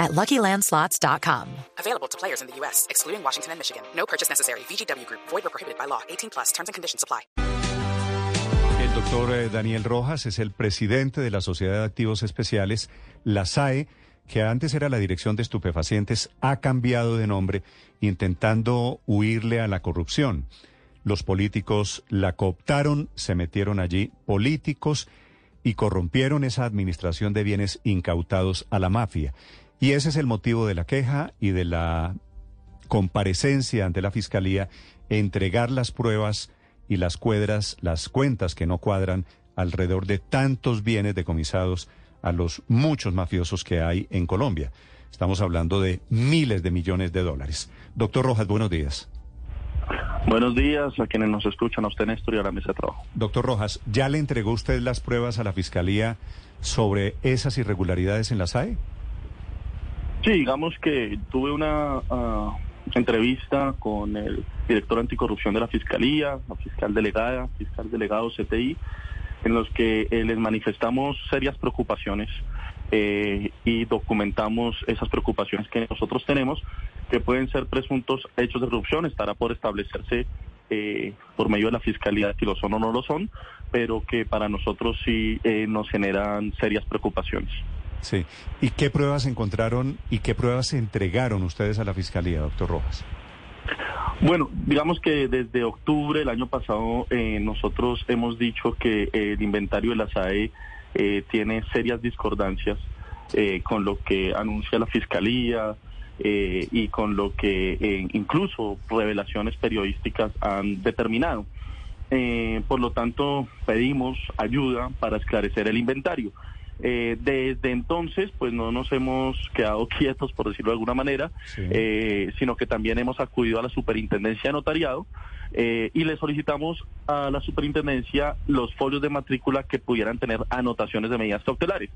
at LuckyLandSlots.com. Available to players in the U.S., excluding Washington and Michigan. No purchase necessary. VGW Group. Void or prohibited by law. 18 plus. Terms and conditions apply. El doctor eh, Daniel Rojas es el presidente de la Sociedad de Activos Especiales, la SAE, que antes era la Dirección de Estupefacientes, ha cambiado de nombre intentando huirle a la corrupción. Los políticos la cooptaron, se metieron allí políticos y corrompieron esa administración de bienes incautados a la mafia. Y ese es el motivo de la queja y de la comparecencia ante la Fiscalía, entregar las pruebas y las cuadras, las cuentas que no cuadran alrededor de tantos bienes decomisados a los muchos mafiosos que hay en Colombia. Estamos hablando de miles de millones de dólares. Doctor Rojas, buenos días. Buenos días a quienes nos escuchan, a usted Néstor y a la mesa de trabajo. Doctor Rojas, ¿ya le entregó usted las pruebas a la Fiscalía sobre esas irregularidades en la SAE? Sí, digamos que tuve una ah, entrevista con el director anticorrupción de la Fiscalía, la fiscal delegada, fiscal delegado CTI, en los que eh, les manifestamos serias preocupaciones eh, y documentamos esas preocupaciones que nosotros tenemos, que pueden ser presuntos hechos de corrupción, estará por establecerse eh, por medio de la Fiscalía si lo son o no lo son, pero que para nosotros sí nos generan serias preocupaciones. Sí. ¿Y qué pruebas encontraron y qué pruebas entregaron ustedes a la Fiscalía, doctor Rojas? Bueno, digamos que desde octubre del año pasado eh, nosotros hemos dicho que el inventario de la SAE eh, tiene serias discordancias eh, con lo que anuncia la Fiscalía y con lo que incluso revelaciones periodísticas han determinado. por lo tanto, pedimos ayuda para esclarecer el inventario. Eh, desde entonces, pues no nos hemos quedado quietos, por decirlo de alguna manera, eh, sino que también hemos acudido a la superintendencia de notariado eh, y le solicitamos a la superintendencia los folios de matrícula que pudieran tener anotaciones de medidas cautelares.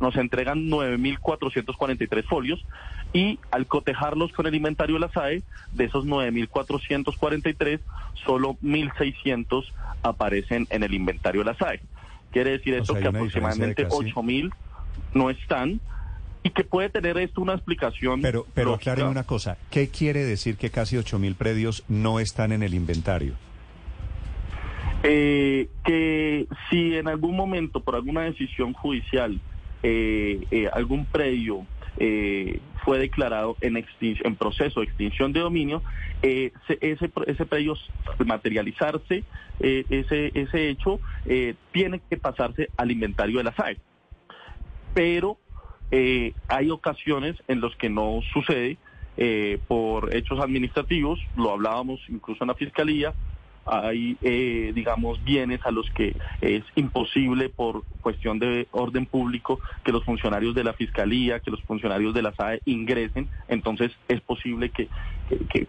Nos entregan 9.443 folios y al cotejarlos con el inventario de la SAE, de esos 9.443, solo 1.600 aparecen en el inventario de la SAE. Quiere decir esto que aproximadamente ocho mil no están y que puede tener esto una explicación. Pero, pero aclaren una cosa, ¿qué quiere decir que casi ocho mil predios no están en el inventario? Eh, que si en algún momento, por alguna decisión judicial, eh, eh, algún predio fue declarado en, en proceso de extinción de dominio, ese, ese predio materializarse, ese, ese hecho tiene que pasarse al inventario de la SAE. Pero hay ocasiones en las que no sucede por hechos administrativos, lo hablábamos incluso en la Fiscalía, hay, eh, digamos, bienes a los que es imposible por cuestión de orden público que los funcionarios de la Fiscalía, que los funcionarios de la SAE ingresen, entonces es posible que,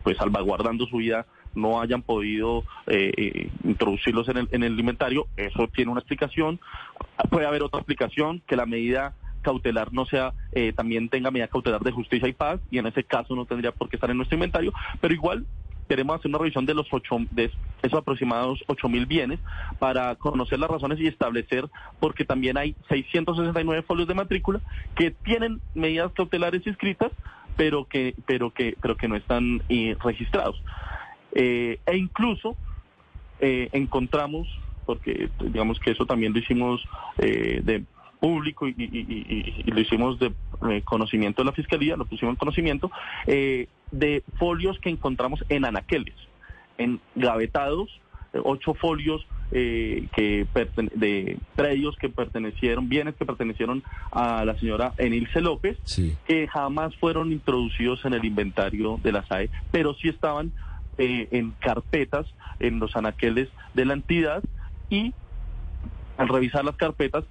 pues salvaguardando su vida no hayan podido eh, eh, introducirlos en el, en el inventario, eso tiene una explicación, puede haber otra explicación, que la medida cautelar no sea, también tenga medida cautelar de justicia y paz, y en ese caso no tendría por qué estar en nuestro inventario, pero igual queremos hacer una revisión de los ocho, de esos aproximados ocho mil bienes para conocer las razones y establecer, porque también hay 669 folios de matrícula que tienen medidas cautelares inscritas, pero que, pero que, pero que no están eh, registrados. Eh, e incluso eh, encontramos, porque digamos que eso también lo hicimos de público y, lo hicimos de eh, conocimiento de la Fiscalía, lo pusimos en conocimiento, eh, de folios que encontramos en anaqueles, en gavetados, eh, ocho folios que de predios que pertenecieron, bienes que pertenecieron a la señora Enilce López, que jamás fueron introducidos en el inventario de la SAE, pero sí estaban en carpetas en los anaqueles de la entidad y al revisar las carpetas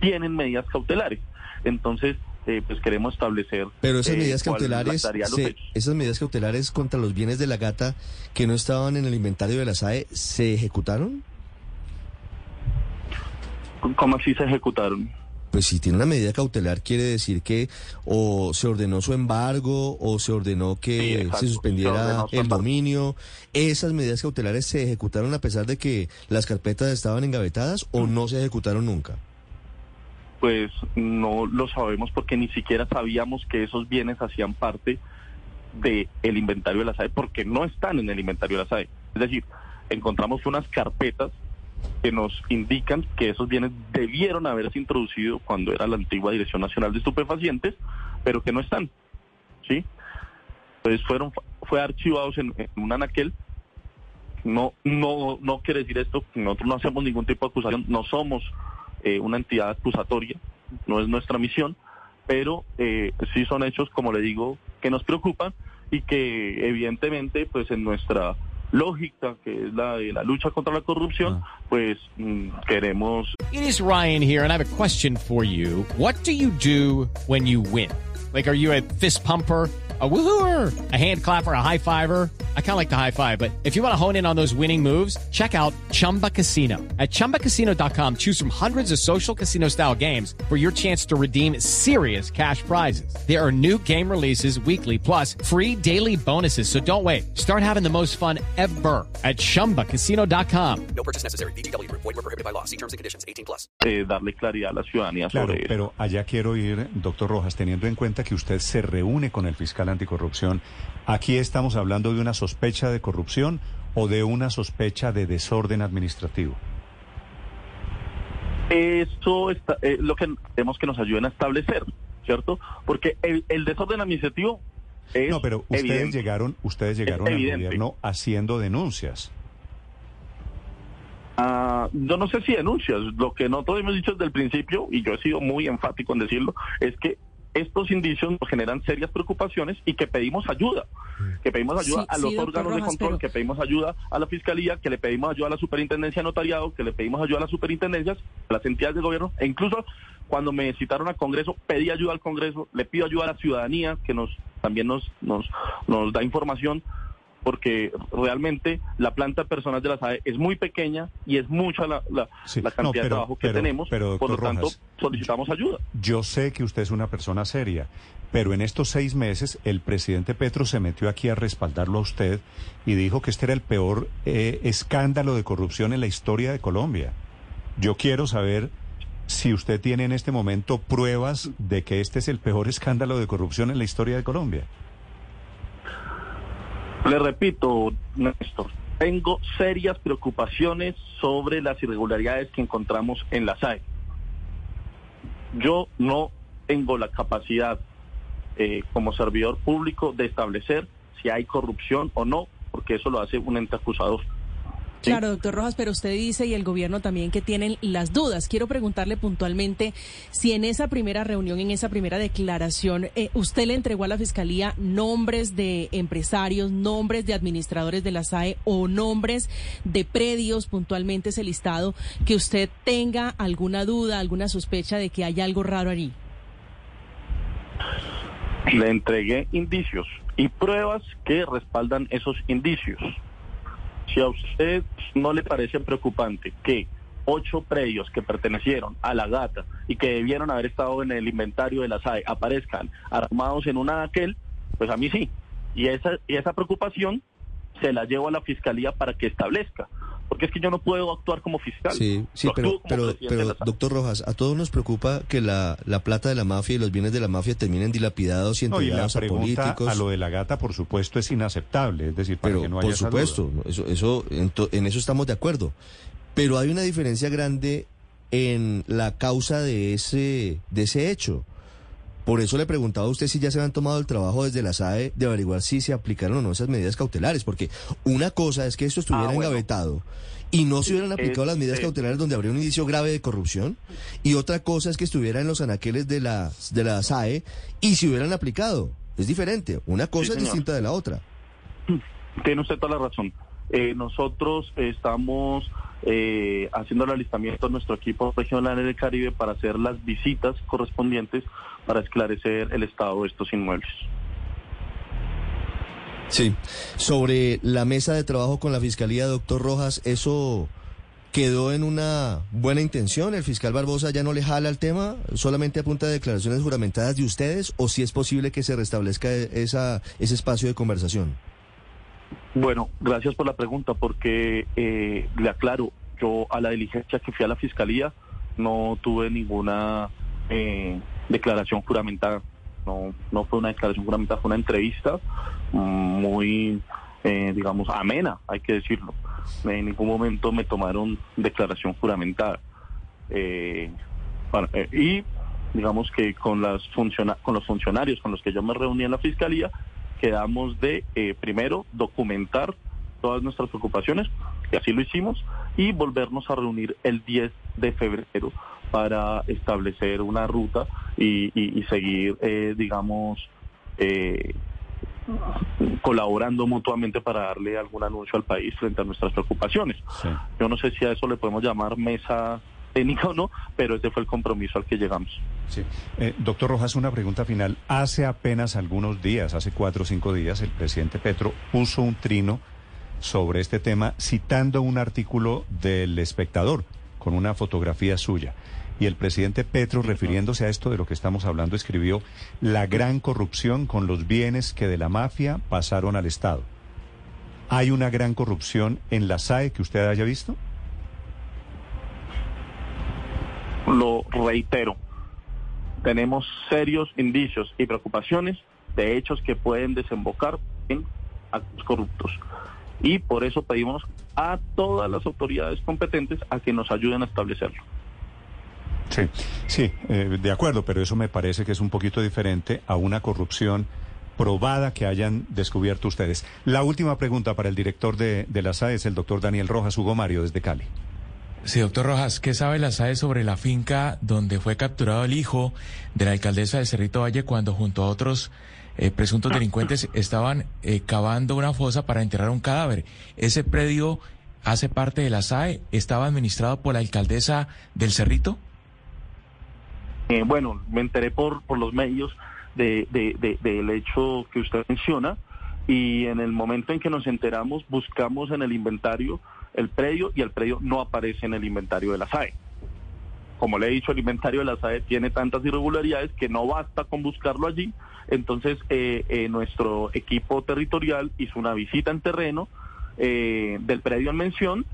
tienen medidas cautelares. Entonces, eh, pues queremos establecer. Pero esas eh, medidas cautelares, se- esas medidas cautelares contra los bienes de la gata que no estaban en el inventario de la SAE, ¿se ejecutaron? ¿Cómo así se ejecutaron? Pues si tiene una medida cautelar quiere decir que o se ordenó su embargo o se ordenó que se suspendiera el dominio. ¿Esas medidas cautelares se ejecutaron a pesar de que las carpetas estaban engavetadas o no se ejecutaron nunca? Pues no lo sabemos porque ni siquiera sabíamos que esos bienes hacían parte del inventario de la SAE porque no están en el inventario de la SAE. Es decir, encontramos unas carpetas que nos indican que esos bienes debieron haberse introducido cuando era la antigua Dirección Nacional de Estupefacientes, pero que no están. ¿Sí? Entonces fueron fue archivados en, en un anaquel. No no no quiere decir esto, nosotros no hacemos ningún tipo de acusación, no somos eh, una entidad acusatoria, no es nuestra misión, pero eh, sí son hechos, como le digo, que nos preocupan y que evidentemente, pues en nuestra lógica, que es la de la lucha contra la corrupción, pues mm, queremos It is Ryan here, and I have a question for you. What do you do when you win? Like, are you a fist pumper? A woohooer, a hand clapper, a high fiver. I kind of like the high five, but if you want to hone in on those winning moves, check out Chumba Casino. At chumbacasino.com, choose from hundreds of social casino style games for your chance to redeem serious cash prizes. There are new game releases weekly, plus free daily bonuses. So don't wait. Start having the most fun ever at chumbacasino.com. No purchase necessary. VGW Group. Void were prohibited by law. See terms and conditions. 18 plus. eh, darle claridad a la ciudadanía Claro, sobre eso. pero allá quiero ir, doctor Rojas, teniendo en cuenta que usted se reúne con el fiscal anticorrupción. ¿Aquí estamos hablando de una sospecha de corrupción o de una sospecha de desorden administrativo? Eso está, eh, lo que queremos que nos ayuden a establecer, ¿cierto? Porque el, el desorden administrativo es No, pero ustedes evidente. llegaron, ustedes llegaron al gobierno haciendo denuncias. Ah, yo no sé si denuncias. Lo que nosotros hemos dicho desde el principio, y yo he sido muy enfático en decirlo, es que estos indicios nos generan serias preocupaciones y que pedimos ayuda. Que pedimos ayuda Sí, a los órganos de control, pero- que pedimos ayuda a la fiscalía, que le pedimos ayuda a la superintendencia de notariado, que le pedimos ayuda a las superintendencias, a las entidades de gobierno, e incluso cuando me citaron al Congreso, pedí ayuda al Congreso, le pido ayuda a la ciudadanía, que nos también nos, nos, nos da información porque realmente la planta personal de la SAE es muy pequeña y es mucha la, la, Sí, la no, cantidad pero- de trabajo que pero- tenemos. pero, Por lo tanto, Rojas, solicitamos ayuda. Yo sé que usted es una persona seria, pero en estos seis meses el presidente Petro se metió aquí a respaldarlo a usted y dijo que este era el peor eh, escándalo de corrupción en la historia de Colombia. Yo quiero saber si usted tiene en este momento pruebas de que este es el peor escándalo de corrupción en la historia de Colombia. Le repito, Néstor, tengo serias preocupaciones sobre las irregularidades que encontramos en la SAE. Yo no tengo la capacidad eh, como servidor público de establecer si hay corrupción o no, porque eso lo hace un ente acusador. ¿Sí? Claro, doctor Rojas, pero usted dice y el gobierno también que tienen las dudas. Quiero preguntarle puntualmente si en esa primera reunión, en esa primera declaración, eh, usted le entregó a la Fiscalía nombres de empresarios, nombres de administradores de la SAE o nombres de predios, puntualmente ese listado, que usted tenga alguna duda, alguna sospecha de que hay algo raro allí. Le entregué indicios y pruebas que respaldan esos indicios. Si a usted no le parece preocupante que ocho predios que pertenecieron a la gata y que debieron haber estado en el inventario de la SAE aparezcan armados en un aquel, pues a mí sí. Y esa, y esa preocupación se la llevo a la fiscalía para que establezca. Porque es que yo no puedo actuar como fiscal. Sí, sí, pero, pero, doctor Rojas, a todos nos preocupa que la, la plata de la mafia y los bienes de la mafia terminen dilapidados y No, y la entregados a pregunta políticos. a lo de la gata, por supuesto, es inaceptable. Es decir, para Pero que no haya por supuesto. ¿no? eso, eso, en, to- en eso estamos de acuerdo. Pero hay una diferencia grande en la causa de ese, de ese hecho. Por eso le preguntaba a usted si ya se habían tomado el trabajo desde la SAE de averiguar si se aplicaron o no esas medidas cautelares, porque una cosa es que esto estuviera Ah, bueno. engavetado y no se hubieran aplicado las medidas Este- cautelares donde habría un indicio grave de corrupción, y otra cosa es que estuviera en los anaqueles de la, de la SAE y se hubieran aplicado. Es diferente, una cosa es distinta de la otra. Tiene usted toda la razón. Eh, nosotros estamos eh, haciendo el alistamiento de nuestro equipo regional en el Caribe para hacer las visitas correspondientes para esclarecer el estado de estos inmuebles. Sí. Sobre la mesa de trabajo con la Fiscalía, doctor Rojas, ¿eso quedó en una buena intención? ¿El fiscal Barbosa ya no le jala el tema? ¿Solamente a declaraciones juramentadas de ustedes? ¿O si es posible que se restablezca esa, ese espacio de conversación? Bueno, gracias por la pregunta, porque eh, le aclaro, yo a la diligencia que fui a la Fiscalía no tuve ninguna eh, declaración juramentada. No, no fue una declaración juramentada, fue una entrevista muy, eh, digamos, amena, hay que decirlo. En ningún momento me tomaron declaración juramentada. Eh, eh, y digamos que con, las con los funcionarios con los que yo me reuní en la Fiscalía, quedamos de, primero, documentar todas nuestras preocupaciones, y así lo hicimos, y volvernos a reunir el 10 de febrero para establecer una ruta y, y seguir, digamos, eh, colaborando mutuamente para darle algún anuncio al país frente a nuestras preocupaciones. Yo no sé si a eso le podemos llamar mesa técnica o no, pero ese fue el compromiso al que llegamos. Sí. Eh, doctor Rojas, una pregunta final. Hace apenas algunos días, hace cuatro o cinco días, el presidente Petro puso un trino sobre este tema citando un artículo del espectador con una fotografía suya. Y el presidente Petro, refiriéndose a esto de lo que estamos hablando, escribió la gran corrupción con los bienes que de la mafia pasaron al Estado. ¿Hay una gran corrupción en la SAE que usted haya visto? Lo reitero, tenemos serios indicios y preocupaciones de hechos que pueden desembocar en actos corruptos. Y por eso pedimos a todas las autoridades competentes a que nos ayuden a establecerlo. Sí, sí, eh, de acuerdo, pero eso me parece que es un poquito diferente a una corrupción probada que hayan descubierto ustedes. La última pregunta para el director de, la SAE es el doctor Daniel Rojas, Hugo Mario, desde Cali. Sí, doctor Rojas, ¿qué sabe la SAE sobre la finca donde fue capturado el hijo de la alcaldesa de Cerrito Valle cuando junto a otros eh, presuntos delincuentes estaban eh, cavando una fosa para enterrar un cadáver? ¿Ese predio hace parte de la SAE? ¿Estaba administrado por la alcaldesa del Cerrito? Eh, bueno, me enteré por, por los medios de, del hecho que usted menciona y en el momento en que nos enteramos buscamos en el inventario el predio y el predio no aparece en el inventario de la SAE. Como le he dicho, el inventario de la SAE tiene tantas irregularidades que no basta con buscarlo allí. Entonces, eh, eh, nuestro equipo territorial hizo una visita en terreno del predio en mención,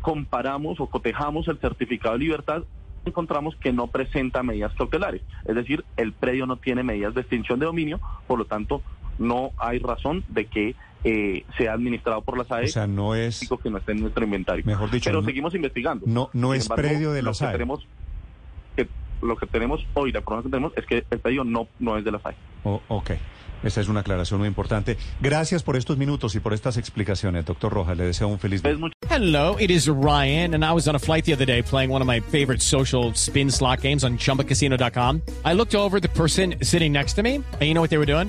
comparamos o cotejamos el certificado de libertad encontramos que no presenta medidas cautelares, es decir, el predio no tiene medidas de extinción de dominio, por lo tanto, no hay razón de que eh, sea administrado por la SAE. O sea, no es... Que no esté en nuestro inventario. Mejor dicho... Pero seguimos investigando. No, no es predio de la SAE. tenemos, que, lo que tenemos hoy, la información que tenemos, es que el predio no, no es de la SAE. Oh, ok. Esa es una aclaración muy importante. Gracias por estos minutos y por estas explicaciones, doctor Rojas. Le deseo un feliz día. Hello, it is Ryan, and I was on a flight the other day playing one of my favorite social spin slot games on ChumbaCasino.com. I looked over the person sitting next to me, and you know what they were doing?